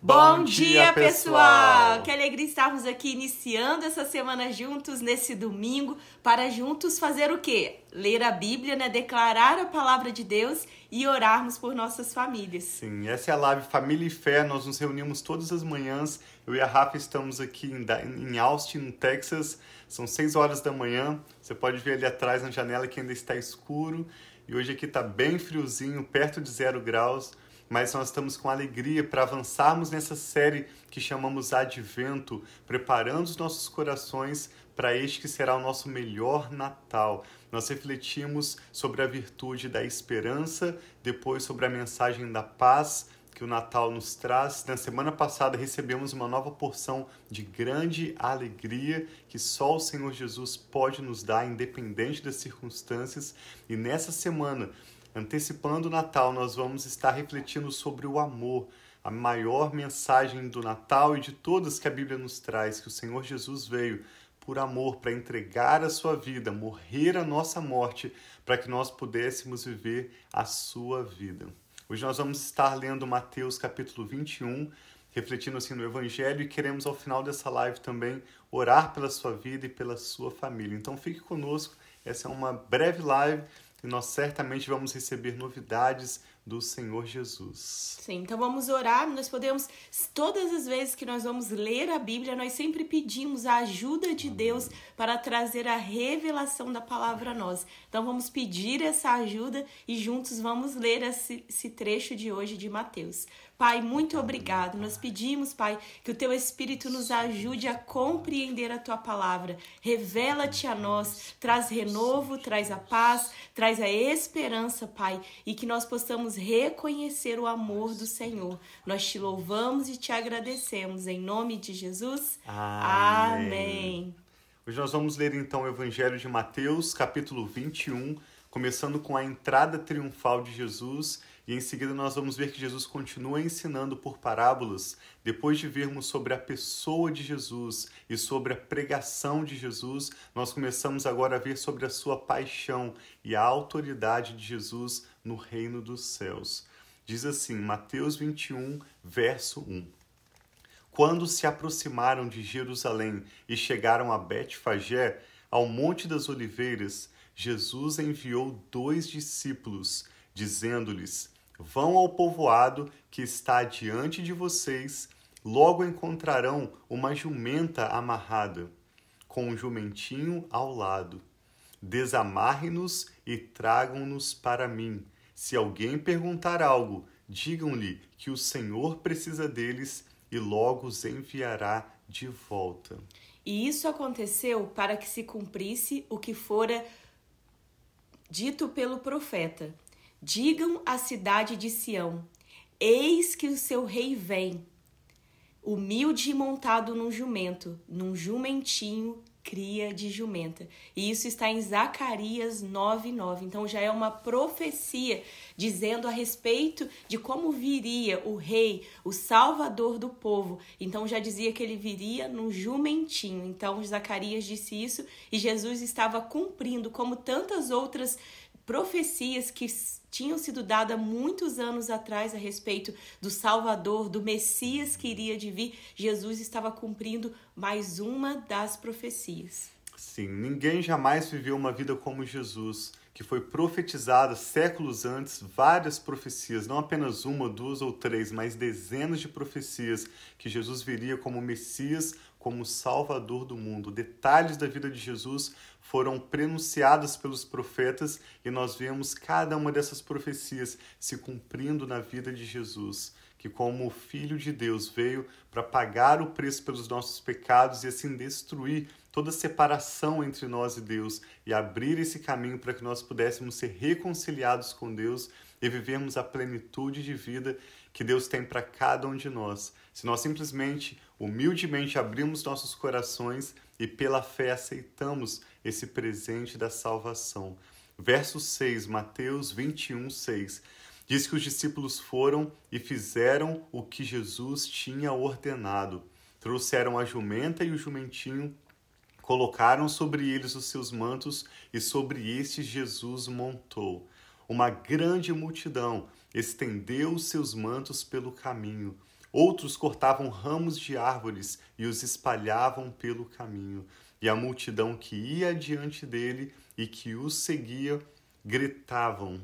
Bom dia, pessoal! Que alegria estarmos aqui iniciando essa semana juntos nesse domingo para juntos fazer o quê? Ler a Bíblia, né? Declarar a palavra de Deus e orarmos por nossas famílias. Sim, essa é a live Família e Fé. Nós nos reunimos todas as manhãs. Eu e a Rafa estamos aqui em Austin, no Texas. São 6 horas da manhã. Você pode ver ali atrás na janela que ainda está escuro. E hoje aqui está bem friozinho, perto de zero graus mas nós estamos com alegria para avançarmos nessa série que chamamos Advento, preparando os nossos corações para este que será o nosso melhor Natal. Nós refletimos sobre a virtude da esperança, depois sobre a mensagem da paz que o Natal nos traz. Na semana passada recebemos uma nova porção de grande alegria que só o Senhor Jesus pode nos dar, independente das circunstâncias. E nessa semana Antecipando o Natal, nós vamos estar refletindo sobre o amor, a maior mensagem do Natal e de todas que a Bíblia nos traz, que o Senhor Jesus veio por amor para entregar a sua vida, morrer a nossa morte, para que nós pudéssemos viver a sua vida. Hoje nós vamos estar lendo Mateus capítulo 21, refletindo assim no Evangelho e queremos ao final dessa live também orar pela sua vida e pela sua família. Então fique conosco, essa é uma breve live e nós certamente vamos receber novidades do Senhor Jesus. Sim, então vamos orar. Nós podemos, todas as vezes que nós vamos ler a Bíblia, nós sempre pedimos a ajuda de Amém. Deus para trazer a revelação da palavra a nós. Então vamos pedir essa ajuda e juntos vamos ler esse, esse trecho de hoje de Mateus. Pai, muito obrigado. Nós pedimos, Pai, que o teu Espírito nos ajude a compreender a tua palavra. Revela-te a nós, traz renovo, traz a paz, traz a esperança, Pai, e que nós possamos reconhecer o amor do Senhor. Nós te louvamos e te agradecemos. Em nome de Jesus. Amém. Amém. Hoje nós vamos ler então o Evangelho de Mateus, capítulo 21, começando com a entrada triunfal de Jesus e em seguida nós vamos ver que Jesus continua ensinando por parábolas, depois de vermos sobre a pessoa de Jesus e sobre a pregação de Jesus, nós começamos agora a ver sobre a sua paixão e a autoridade de Jesus no reino dos céus. Diz assim, Mateus 21, verso 1. Quando se aproximaram de Jerusalém e chegaram a Betfagé, ao Monte das Oliveiras, Jesus enviou dois discípulos, dizendo-lhes: Vão ao povoado que está diante de vocês, logo encontrarão uma jumenta amarrada, com um jumentinho ao lado. Desamarre-nos e tragam-nos para mim. Se alguém perguntar algo, digam-lhe que o Senhor precisa deles e logo os enviará de volta. E isso aconteceu para que se cumprisse o que fora dito pelo profeta. Digam à cidade de Sião: Eis que o seu rei vem, humilde e montado num jumento, num jumentinho, cria de jumenta. E isso está em Zacarias 9:9. Então já é uma profecia dizendo a respeito de como viria o rei, o salvador do povo. Então já dizia que ele viria num jumentinho. Então Zacarias disse isso e Jesus estava cumprindo como tantas outras profecias que tinham sido dadas muitos anos atrás a respeito do Salvador, do Messias que iria de vir, Jesus estava cumprindo mais uma das profecias. Sim, ninguém jamais viveu uma vida como Jesus, que foi profetizada séculos antes, várias profecias, não apenas uma, duas ou três, mas dezenas de profecias que Jesus viria como Messias, como Salvador do mundo. Detalhes da vida de Jesus foram prenunciadas pelos profetas e nós vemos cada uma dessas profecias se cumprindo na vida de Jesus, que, como Filho de Deus, veio para pagar o preço pelos nossos pecados e assim destruir toda separação entre nós e Deus e abrir esse caminho para que nós pudéssemos ser reconciliados com Deus e vivermos a plenitude de vida que Deus tem para cada um de nós. Se nós simplesmente, humildemente abrimos nossos corações e pela fé aceitamos esse presente da salvação. Verso 6, Mateus 21, 6. Diz que os discípulos foram e fizeram o que Jesus tinha ordenado. Trouxeram a jumenta e o jumentinho, colocaram sobre eles os seus mantos e sobre estes Jesus montou. Uma grande multidão estendeu os seus mantos pelo caminho. Outros cortavam ramos de árvores e os espalhavam pelo caminho. E a multidão que ia diante dele e que o seguia gritavam: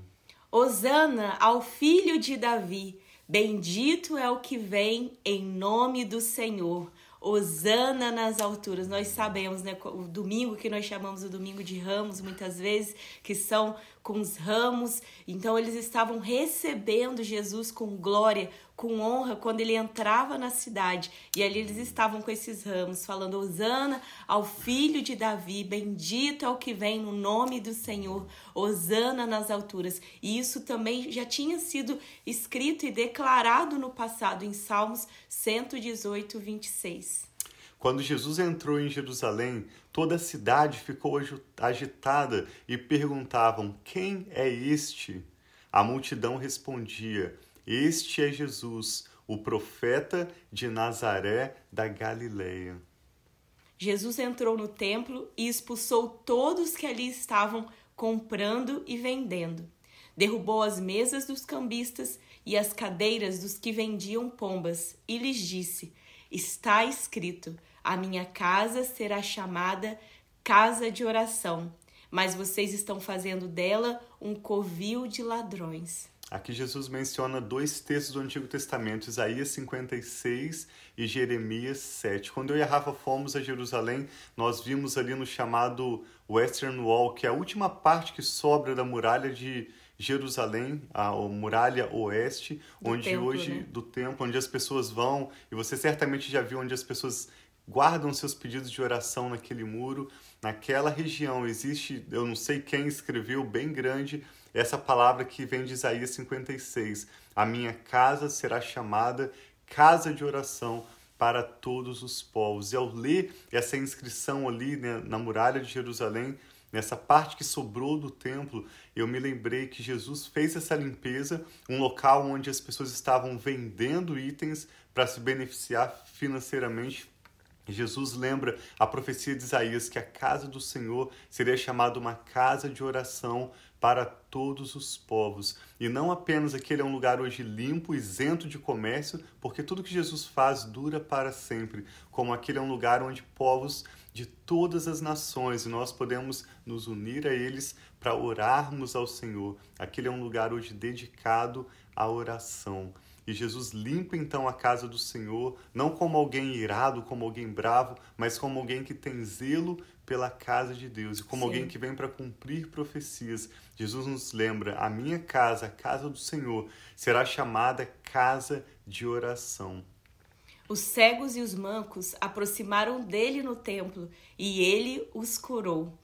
Hosana ao filho de Davi! Bendito é o que vem em nome do Senhor. Hosana nas alturas. Nós sabemos, né, o domingo que nós chamamos o domingo de ramos, muitas vezes, que são com os ramos. Então eles estavam recebendo Jesus com glória, com honra quando ele entrava na cidade. E ali eles estavam com esses ramos, falando: Hosana ao filho de Davi, bendito é o que vem no nome do Senhor, Hosana nas alturas. E isso também já tinha sido escrito e declarado no passado em Salmos 118, 26. Quando Jesus entrou em Jerusalém, toda a cidade ficou agitada e perguntavam: Quem é este? A multidão respondia: Este é Jesus, o profeta de Nazaré da Galileia. Jesus entrou no templo e expulsou todos que ali estavam comprando e vendendo. Derrubou as mesas dos cambistas e as cadeiras dos que vendiam pombas e lhes disse: Está escrito: a minha casa será chamada casa de oração, mas vocês estão fazendo dela um covil de ladrões. Aqui Jesus menciona dois textos do Antigo Testamento, Isaías 56 e Jeremias 7. Quando eu e a Rafa fomos a Jerusalém, nós vimos ali no chamado Western Wall, que é a última parte que sobra da muralha de Jerusalém, a muralha oeste, do onde templo, hoje né? do templo, onde as pessoas vão, e você certamente já viu onde as pessoas guardam seus pedidos de oração naquele muro. Naquela região existe, eu não sei quem escreveu, bem grande, essa palavra que vem de Isaías 56. A minha casa será chamada casa de oração para todos os povos. E ao ler essa inscrição ali né, na muralha de Jerusalém, nessa parte que sobrou do templo, eu me lembrei que Jesus fez essa limpeza, um local onde as pessoas estavam vendendo itens para se beneficiar financeiramente Jesus lembra a profecia de Isaías que a casa do Senhor seria chamada uma casa de oração para todos os povos. E não apenas aquele é um lugar hoje limpo, isento de comércio, porque tudo que Jesus faz dura para sempre, como aquele é um lugar onde povos de todas as nações e nós podemos nos unir a eles para orarmos ao Senhor. Aquele é um lugar hoje dedicado à oração. E Jesus limpa então a casa do Senhor, não como alguém irado, como alguém bravo, mas como alguém que tem zelo pela casa de Deus, e como Sim. alguém que vem para cumprir profecias. Jesus nos lembra: a minha casa, a casa do Senhor, será chamada casa de oração. Os cegos e os mancos aproximaram dele no templo, e ele os curou.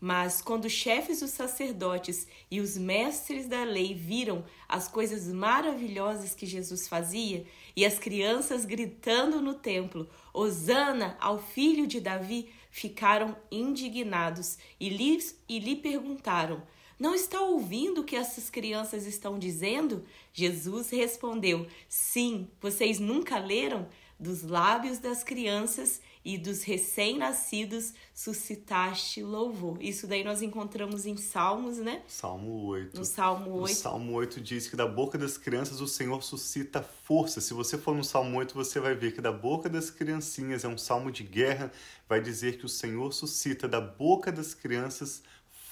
Mas quando os chefes dos sacerdotes e os mestres da lei viram as coisas maravilhosas que Jesus fazia e as crianças gritando no templo, Hosana ao filho de Davi, ficaram indignados e lhe, e lhe perguntaram: Não está ouvindo o que essas crianças estão dizendo? Jesus respondeu: Sim, vocês nunca leram? Dos lábios das crianças e dos recém-nascidos suscitaste louvor. Isso daí nós encontramos em Salmos, né? Salmo 8. No Salmo 8. O Salmo 8 diz que da boca das crianças o Senhor suscita força. Se você for no Salmo 8, você vai ver que da boca das criancinhas é um salmo de guerra, vai dizer que o Senhor suscita da boca das crianças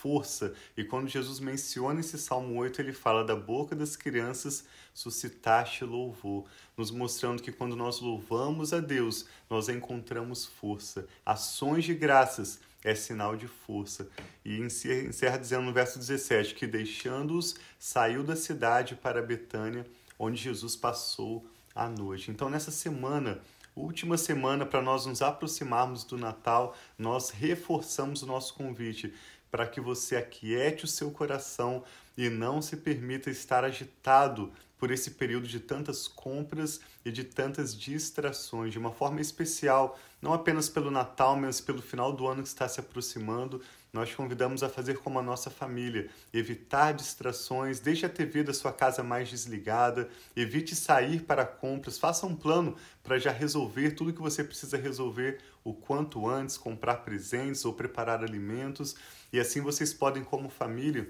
força. E quando Jesus menciona esse Salmo 8, ele fala da boca das crianças suscitaste louvor, nos mostrando que quando nós louvamos a Deus, nós encontramos força. Ações de graças é sinal de força. E encerra, dizendo no verso 17 que deixando-os, saiu da cidade para Betânia, onde Jesus passou a noite. Então, nessa semana, última semana para nós nos aproximarmos do Natal, nós reforçamos o nosso convite para que você aquiete o seu coração e não se permita estar agitado por esse período de tantas compras e de tantas distrações, de uma forma especial, não apenas pelo Natal, mas pelo final do ano que está se aproximando. Nós convidamos a fazer como a nossa família, evitar distrações, deixe a TV da sua casa mais desligada, evite sair para compras, faça um plano para já resolver tudo que você precisa resolver o quanto antes, comprar presentes ou preparar alimentos, e assim vocês podem como família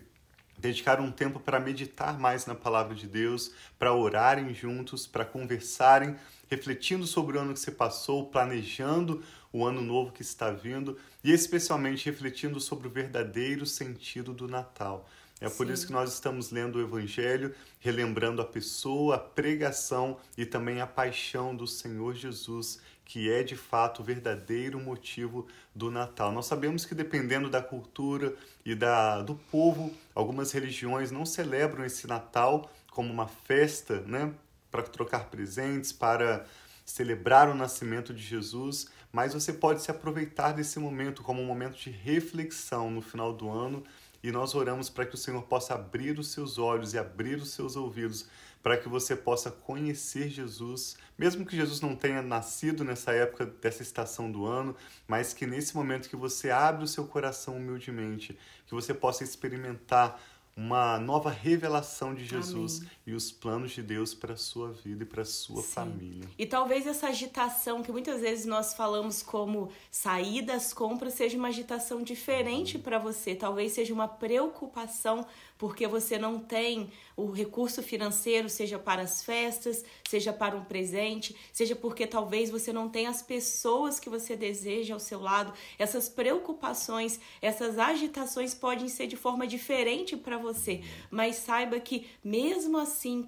dedicar um tempo para meditar mais na palavra de Deus, para orarem juntos, para conversarem, refletindo sobre o ano que se passou, planejando o ano novo que está vindo e especialmente refletindo sobre o verdadeiro sentido do Natal. É por Sim. isso que nós estamos lendo o Evangelho, relembrando a pessoa, a pregação e também a paixão do Senhor Jesus, que é de fato o verdadeiro motivo do Natal. Nós sabemos que dependendo da cultura e da, do povo, algumas religiões não celebram esse Natal como uma festa, né, para trocar presentes, para celebrar o nascimento de Jesus, mas você pode se aproveitar desse momento como um momento de reflexão no final do ano e nós oramos para que o Senhor possa abrir os seus olhos e abrir os seus ouvidos para que você possa conhecer Jesus, mesmo que Jesus não tenha nascido nessa época dessa estação do ano, mas que nesse momento que você abre o seu coração humildemente, que você possa experimentar uma nova revelação de Jesus Amém. e os planos de Deus para a sua vida e para a sua Sim. família. E talvez essa agitação que muitas vezes nós falamos como sair das compras seja uma agitação diferente uhum. para você, talvez seja uma preocupação porque você não tem o recurso financeiro, seja para as festas, seja para um presente, seja porque talvez você não tenha as pessoas que você deseja ao seu lado. Essas preocupações, essas agitações podem ser de forma diferente para você, mas saiba que mesmo assim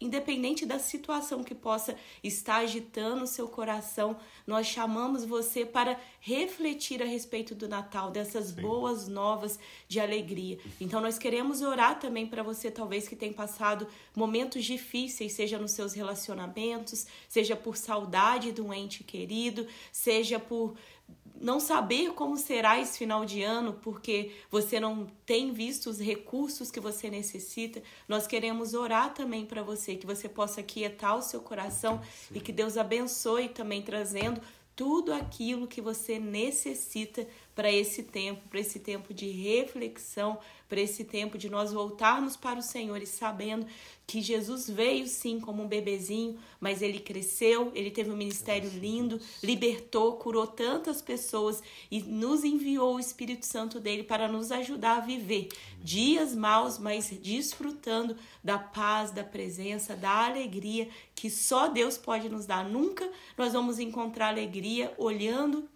independente da situação que possa estar agitando o seu coração, nós chamamos você para refletir a respeito do Natal, dessas Sim. boas novas de alegria. Então nós queremos orar também para você talvez que tem passado momentos difíceis, seja nos seus relacionamentos, seja por saudade do ente querido, seja por não saber como será esse final de ano porque você não tem visto os recursos que você necessita, nós queremos orar também para você, que você possa quietar o seu coração Sim. e que Deus abençoe também trazendo tudo aquilo que você necessita para esse tempo, para esse tempo de reflexão, para esse tempo de nós voltarmos para o Senhor e sabendo que Jesus veio sim como um bebezinho, mas ele cresceu, ele teve um ministério lindo, libertou, curou tantas pessoas e nos enviou o Espírito Santo dele para nos ajudar a viver. Dias maus, mas desfrutando da paz, da presença, da alegria que só Deus pode nos dar. Nunca nós vamos encontrar alegria olhando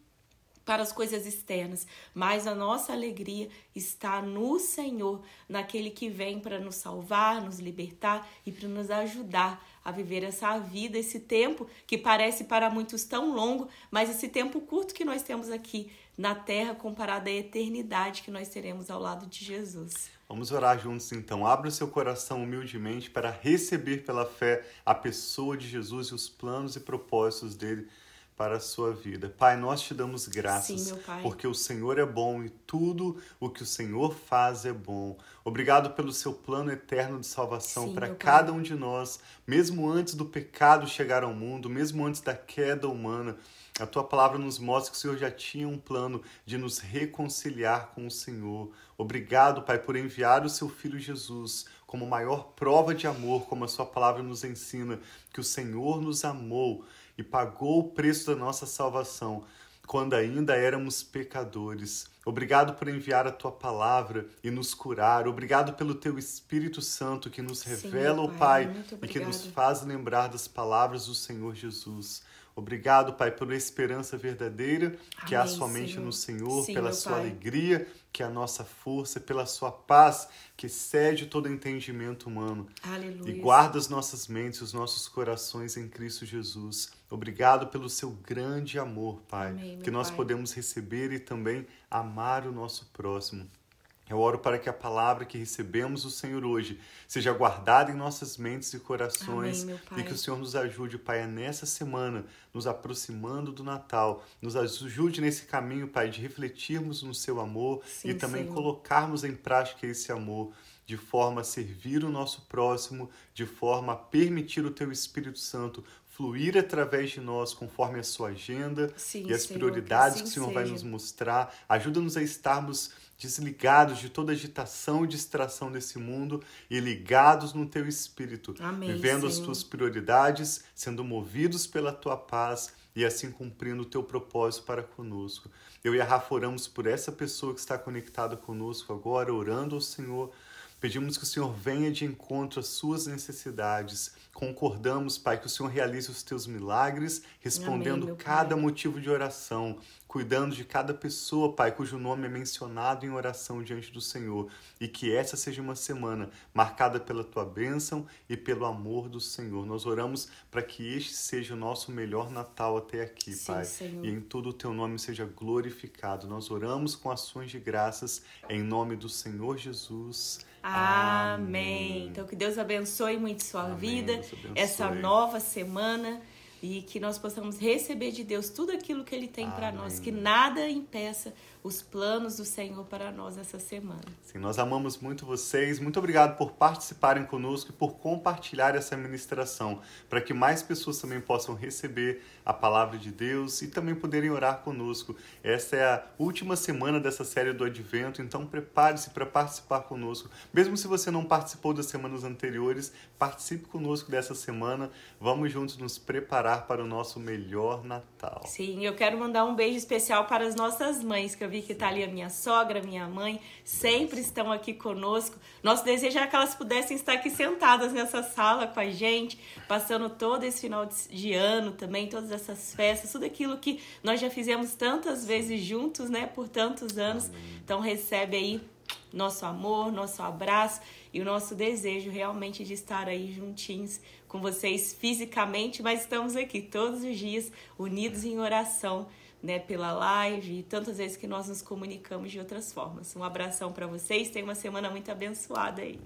para as coisas externas, mas a nossa alegria está no Senhor, naquele que vem para nos salvar, nos libertar e para nos ajudar a viver essa vida, esse tempo que parece para muitos tão longo, mas esse tempo curto que nós temos aqui na terra comparado à eternidade que nós teremos ao lado de Jesus. Vamos orar juntos então. Abra o seu coração humildemente para receber pela fé a pessoa de Jesus e os planos e propósitos dele para a sua vida. Pai, nós te damos graças Sim, porque o Senhor é bom e tudo o que o Senhor faz é bom. Obrigado pelo seu plano eterno de salvação para cada um de nós, mesmo antes do pecado chegar ao mundo, mesmo antes da queda humana. A tua palavra nos mostra que o Senhor já tinha um plano de nos reconciliar com o Senhor. Obrigado, Pai, por enviar o seu filho Jesus como maior prova de amor, como a sua palavra nos ensina, que o Senhor nos amou e pagou o preço da nossa salvação quando ainda éramos pecadores. Obrigado por enviar a tua palavra e nos curar. Obrigado pelo teu Espírito Santo que nos revela, Sim, Pai, Pai e que nos faz lembrar das palavras do Senhor Jesus. Obrigado, Pai, pela esperança verdadeira que Amém, há somente Senhor. no Senhor, Sim, pela sua pai. alegria, que é a nossa força, pela sua paz, que excede todo entendimento humano. Aleluia. E guarda as nossas mentes, os nossos corações em Cristo Jesus. Obrigado pelo seu grande amor, Pai, Amém, que nós pai. podemos receber e também amar o nosso próximo. Eu oro para que a palavra que recebemos do Senhor hoje seja guardada em nossas mentes e corações Amém, e que o Senhor nos ajude, Pai, nessa semana, nos aproximando do Natal, nos ajude nesse caminho, Pai, de refletirmos no seu amor Sim, e também Senhor. colocarmos em prática esse amor de forma a servir o nosso próximo, de forma a permitir o teu Espírito Santo fluir através de nós conforme a sua agenda Sim, e as Senhor, prioridades que, assim que o Senhor seja. vai nos mostrar. Ajuda-nos a estarmos desligados de toda agitação e distração desse mundo e ligados no teu espírito, Amém, vivendo Senhor. as tuas prioridades, sendo movidos pela tua paz e assim cumprindo o teu propósito para conosco. Eu e a Rafa oramos por essa pessoa que está conectada conosco agora, orando ao Senhor Pedimos que o Senhor venha de encontro às suas necessidades. Concordamos, Pai, que o Senhor realize os teus milagres, respondendo Amém, cada Pai. motivo de oração, cuidando de cada pessoa, Pai, cujo nome é mencionado em oração diante do Senhor. E que essa seja uma semana marcada pela tua bênção e pelo amor do Senhor. Nós oramos para que este seja o nosso melhor Natal até aqui, Sim, Pai. Senhor. E em todo o teu nome seja glorificado. Nós oramos com ações de graças em nome do Senhor Jesus. Amém. Então que Deus abençoe muito sua Amém. vida, essa nova semana e que nós possamos receber de Deus tudo aquilo que Ele tem para Amém. nós, que nada impeça os planos do Senhor para nós essa semana. Sim, nós amamos muito vocês. Muito obrigado por participarem conosco e por compartilhar essa ministração, para que mais pessoas também possam receber a palavra de Deus e também poderem orar conosco. Essa é a última semana dessa série do Advento, então prepare-se para participar conosco. Mesmo se você não participou das semanas anteriores, participe conosco dessa semana. Vamos juntos nos preparar para o nosso melhor Natal. Sim, eu quero mandar um beijo especial para as nossas mães, que eu vi que está ali a minha sogra, minha mãe, sempre estão aqui conosco. Nosso desejo era que elas pudessem estar aqui sentadas nessa sala com a gente, passando todo esse final de- de ano também, todas essas festas, tudo aquilo que nós já fizemos tantas vezes juntos, né, por tantos anos. Então recebe aí nosso amor, nosso abraço e o nosso desejo realmente de estar aí juntinhos com vocês fisicamente, mas estamos aqui todos os dias unidos em oração, né, pela live e tantas vezes que nós nos comunicamos de outras formas. Um abração para vocês, tenham uma semana muito abençoada aí.